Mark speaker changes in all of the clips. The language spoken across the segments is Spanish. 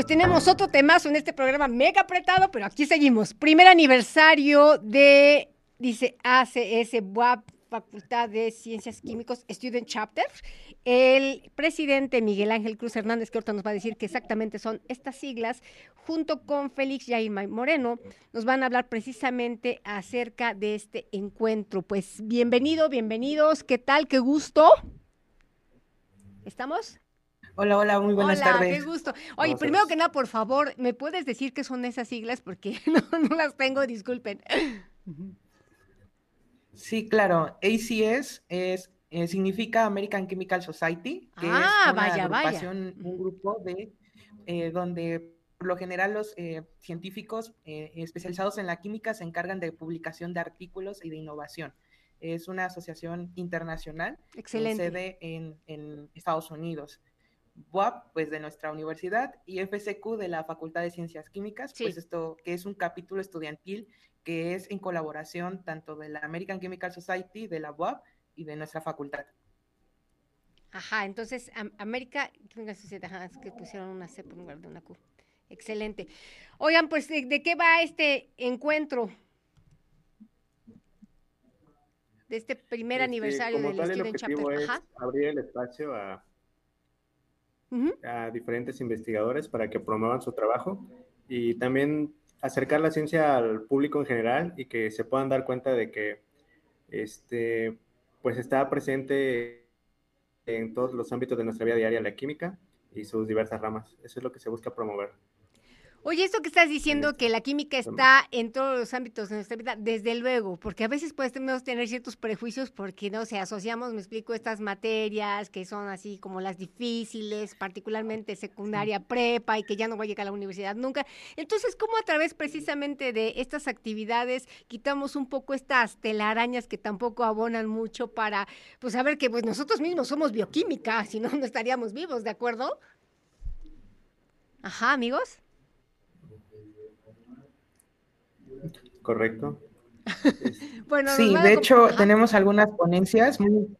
Speaker 1: pues tenemos otro temazo en este programa mega apretado, pero aquí seguimos. Primer aniversario de, dice ACS WAP, Facultad de Ciencias Químicos, Student Chapter. El presidente Miguel Ángel Cruz Hernández, que ahorita nos va a decir que exactamente son estas siglas, junto con Félix Jair Moreno, nos van a hablar precisamente acerca de este encuentro. Pues bienvenido, bienvenidos, ¿qué tal? Qué gusto. ¿Estamos?
Speaker 2: Hola, hola, muy buenas
Speaker 1: hola,
Speaker 2: tardes.
Speaker 1: Qué gusto. Oye, primero que nada, por favor, ¿me puedes decir qué son esas siglas? Porque no, no las tengo, disculpen.
Speaker 2: Sí, claro. ACS es, eh, significa American Chemical Society, que
Speaker 1: ah,
Speaker 2: es una
Speaker 1: vaya,
Speaker 2: agrupación, un grupo de eh, donde por lo general los eh, científicos especializados en la química se encargan de publicación de artículos y de innovación. Es una asociación internacional
Speaker 1: Excelente.
Speaker 2: con sede en, en Estados Unidos. WAP, pues de nuestra universidad, y FCQ de la Facultad de Ciencias Químicas,
Speaker 1: Sí.
Speaker 2: pues esto que es un capítulo estudiantil que es en colaboración tanto de la American Chemical Society, de la WAP y de nuestra facultad.
Speaker 1: Ajá, entonces Am- América, Química Sociedad, ajá, es que pusieron una C por lugar de una Q. Excelente. Oigan, pues, ¿de, de qué va este encuentro? De este primer
Speaker 3: Este,
Speaker 1: aniversario
Speaker 3: como
Speaker 1: del
Speaker 3: tal, el
Speaker 1: Student
Speaker 3: objetivo
Speaker 1: Chapter.
Speaker 3: es
Speaker 1: Ajá.
Speaker 3: abrir el espacio a, a diferentes investigadores para que promuevan su trabajo y también acercar la ciencia al público en general y que se puedan dar cuenta de que este, pues está presente en todos los ámbitos de nuestra vida diaria la química y sus diversas ramas. Eso es lo que se busca promover.
Speaker 1: Oye, esto que estás diciendo, que la química
Speaker 3: también.
Speaker 1: está en todos los ámbitos de nuestra vida, desde luego, porque a veces podemos tener ciertos prejuicios porque, no sé, asociamos, me explico, estas materias que son así como las difíciles, particularmente secundaria, prepa, y que ya no voy a llegar a la universidad nunca. Entonces, ¿cómo a través precisamente de estas actividades quitamos un poco estas telarañas que tampoco abonan mucho para, pues, saber que pues nosotros mismos somos bioquímica, si no, no estaríamos vivos, ¿de acuerdo? Ajá, amigos.
Speaker 3: ¿Correcto?
Speaker 1: Bueno,
Speaker 2: Sí, de hecho
Speaker 1: ajá.
Speaker 2: tenemos algunas ponencias muy,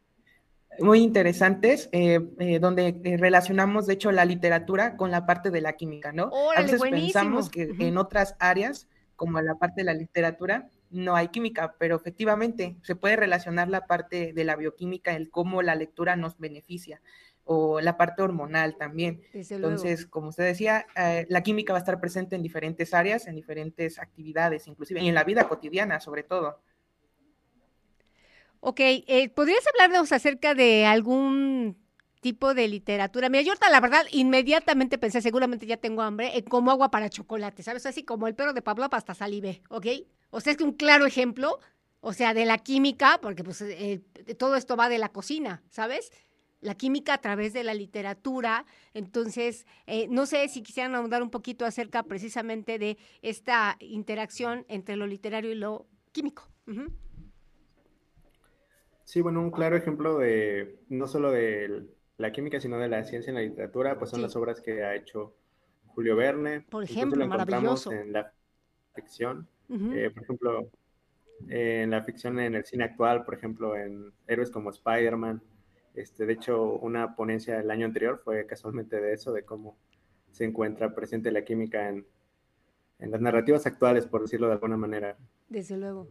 Speaker 2: muy interesantes eh, eh, donde eh, relacionamos, de hecho, la literatura con la parte de la química, ¿no?
Speaker 1: Órale,
Speaker 2: a veces
Speaker 1: buenísimo.
Speaker 2: pensamos que en otras áreas, como en la parte de la literatura, no hay química, pero efectivamente se puede relacionar la parte de la bioquímica, el cómo la lectura nos beneficia, o la parte hormonal también. Entonces, como usted decía, eh, la química va a estar presente en diferentes áreas, en diferentes actividades, inclusive, y en la vida cotidiana, sobre todo.
Speaker 1: Ok, eh, ¿podrías hablarnos acerca de algún tipo de literatura? Mira, yo la verdad inmediatamente pensé, seguramente ya tengo hambre, como agua para chocolate, ¿sabes? Así como el perro de Pablo hasta salive, ¿ok? O sea, es que un claro ejemplo, o sea, de la química, porque pues eh, todo esto va de la cocina, ¿sabes? La química a través de la literatura. Entonces, eh, no sé si quisieran ahondar un poquito acerca precisamente de esta interacción entre lo literario y lo químico.
Speaker 3: Sí, bueno, un claro ejemplo de no solo de la química, sino de la ciencia en la literatura, pues son
Speaker 1: Sí.
Speaker 3: las obras que ha hecho Julio Verne.
Speaker 1: Por ejemplo,
Speaker 3: lo encontramos
Speaker 1: maravilloso.
Speaker 3: en la ficción. Eh, por ejemplo, en la ficción en el cine actual, por ejemplo, en héroes como Spider-Man. Este, de hecho, una ponencia el año anterior fue casualmente de eso, de cómo se encuentra presente la química en, en las narrativas actuales, por decirlo de alguna manera.
Speaker 1: Desde luego.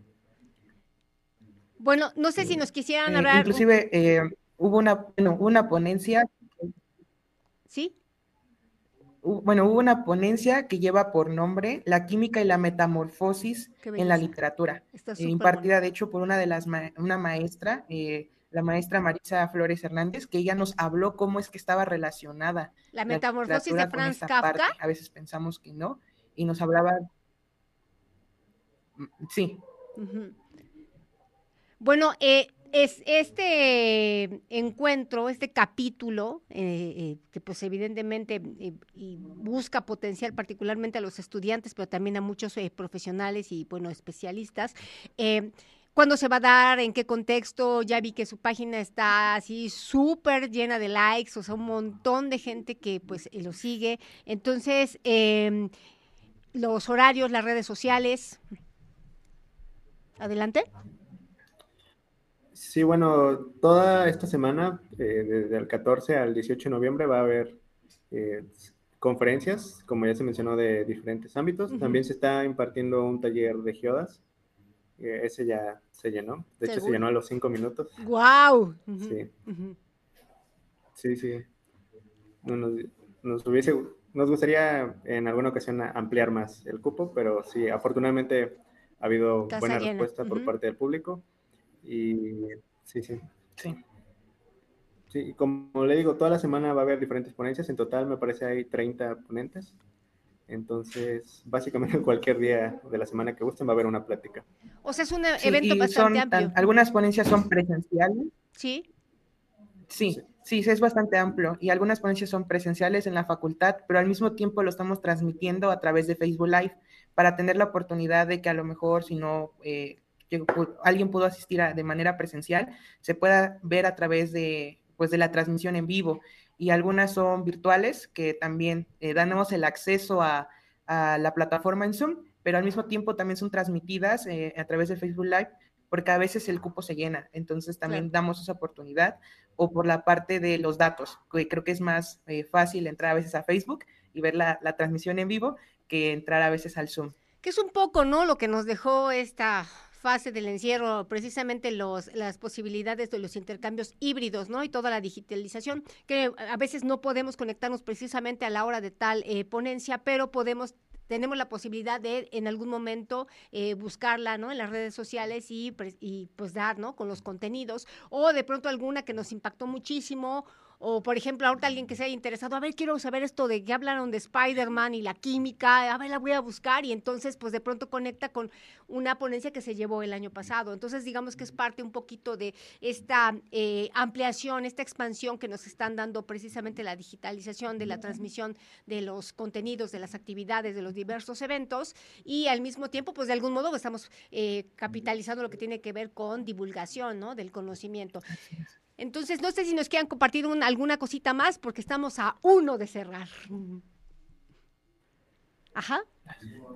Speaker 1: Bueno, no sé si nos quisieran
Speaker 2: Eh,
Speaker 1: hablar.
Speaker 2: inclusive eh, hubo una, bueno, una ponencia,
Speaker 1: ¿Sí?
Speaker 2: bueno, hubo una ponencia que lleva por nombre La química y la metamorfosis en la literatura, eh, impartida de hecho por una de las ma- una maestra, eh, la maestra Marisa Flores Hernández, que ella nos habló cómo es que estaba relacionada
Speaker 1: La
Speaker 2: la
Speaker 1: metamorfosis de Franz Kafka.
Speaker 2: parte. A veces pensamos que no, y nos hablaba, Mm, sí.
Speaker 1: Bueno, eh, es este encuentro, este capítulo, eh, eh, que pues evidentemente eh, busca potenciar particularmente a los estudiantes, pero también a muchos profesionales y, bueno, especialistas. ¿Cuándo se va a dar? ¿En qué contexto? Ya vi que su página está así súper llena de likes, o sea, un montón de gente que pues lo sigue. Entonces, em, los horarios, las redes sociales. Adelante.
Speaker 3: Sí, bueno, toda esta semana, eh, desde el 14 al 18 de noviembre, va a haber eh, conferencias, como ya se mencionó, de diferentes ámbitos. También se está impartiendo un taller de geodas. ese ya se llenó. De hecho, se llenó a los cinco minutos.
Speaker 1: ¡Guau!
Speaker 3: Sí. Sí, sí. Nos, hubiese, nos gustaría en alguna ocasión ampliar más el cupo, pero sí, afortunadamente ha habido buena respuesta por parte del público. Y sí, sí. Sí. Sí, como le digo, toda la semana va a haber diferentes ponencias. En total me parece hay 30 ponentes. Entonces, básicamente cualquier día de la semana que gusten va a haber una plática.
Speaker 1: O sea, es un evento bastante amplio.
Speaker 2: Algunas ponencias son presenciales.
Speaker 1: Sí.
Speaker 2: Sí, sí, es bastante amplio. Y algunas ponencias son presenciales en la facultad, pero al mismo tiempo lo estamos transmitiendo a través de Facebook Live para tener la oportunidad de que a lo mejor, si no eh, alguien pudo asistir de manera presencial, se pueda ver a través de pues de la transmisión en vivo y algunas son virtuales que también eh, damos el acceso a, la plataforma en Zoom, pero al mismo tiempo también son transmitidas eh, a través de Facebook Live porque a veces el cupo se llena, entonces también damos esa oportunidad o por la parte de los datos, que creo que es más eh, fácil entrar a veces a Facebook y ver la, la transmisión en vivo que entrar a veces al Zoom.
Speaker 1: Que es un poco, ¿no? Lo que nos dejó esta fase del encierro, precisamente los, las posibilidades de los intercambios híbridos, ¿no? Y toda la digitalización, que a veces no podemos conectarnos precisamente a la hora de tal eh, ponencia, pero podemos tenemos la posibilidad de en algún momento eh, buscarla ¿no? en las redes sociales y, y pues dar ¿no? con los contenidos o de pronto alguna que nos impactó muchísimo o, por ejemplo, ahorita alguien que se haya interesado, a ver, quiero saber esto de que hablaron de Spider-Man y la química, a ver, la voy a buscar y entonces, pues de pronto conecta con una ponencia que se llevó el año pasado. Entonces, digamos que es parte un poquito de esta eh, ampliación, esta expansión que nos están dando precisamente la digitalización de la transmisión de los contenidos, de las actividades, de los diversos eventos y al mismo tiempo, pues de algún modo estamos eh, capitalizando lo que tiene que ver con divulgación, ¿no? Del conocimiento. Entonces, no sé si nos quieran compartir alguna cosita más, porque estamos a uno de cerrar. Ajá.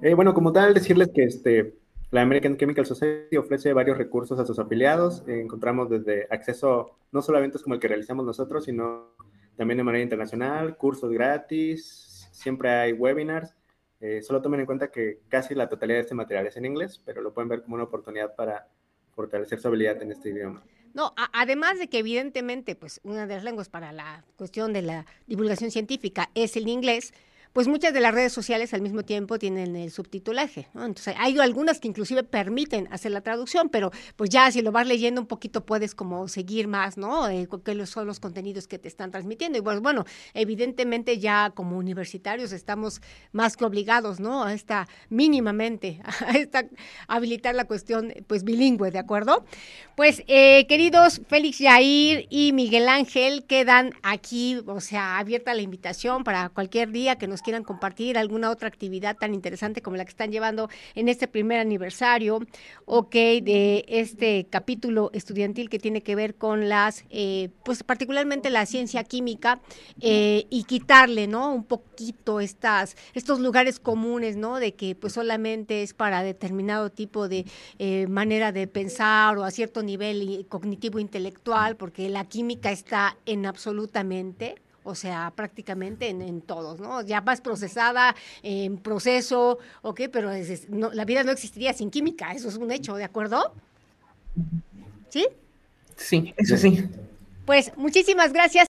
Speaker 3: Eh, bueno, como tal, decirles que este, la American Chemical Society ofrece varios recursos a sus afiliados. encontramos desde acceso no solo a eventos como el que realizamos nosotros, sino también de manera internacional, cursos gratis, siempre hay webinars. Eh, solo tomen en cuenta que casi la totalidad de este material es en inglés, pero lo pueden ver como una oportunidad para fortalecer su habilidad en este idioma.
Speaker 1: No, además de que evidentemente, pues una de las lenguas para la cuestión de la divulgación científica es el inglés, pues muchas de las redes sociales al mismo tiempo tienen el subtitulaje, ¿no? Entonces hay algunas que inclusive permiten hacer la traducción, pero pues ya si lo vas leyendo un poquito puedes como seguir más, ¿no? Eh, ¿Qué son los contenidos que te están transmitiendo? Y pues bueno, evidentemente ya como universitarios estamos más que obligados, ¿no? A esta mínimamente, a esta habilitar la cuestión pues bilingüe, ¿de acuerdo? Pues eh, queridos Félix Yair y Miguel Ángel quedan aquí, o sea, abierta la invitación para cualquier día que nos quieran compartir alguna otra actividad tan interesante como la que están llevando en este primer aniversario, ok, de este capítulo estudiantil que tiene que ver con las, eh, pues particularmente la ciencia química eh, y quitarle, ¿no? Un poquito estas, estos lugares comunes, ¿no? De que pues solamente es para determinado tipo de eh, manera de pensar o a cierto nivel cognitivo intelectual, porque la química está en absolutamente o sea, prácticamente en, todos, ¿no? Ya más procesada, en proceso, ok, pero la vida no existiría sin química, eso es un hecho, ¿de acuerdo? ¿Sí?
Speaker 2: Sí, eso sí.
Speaker 1: Pues muchísimas gracias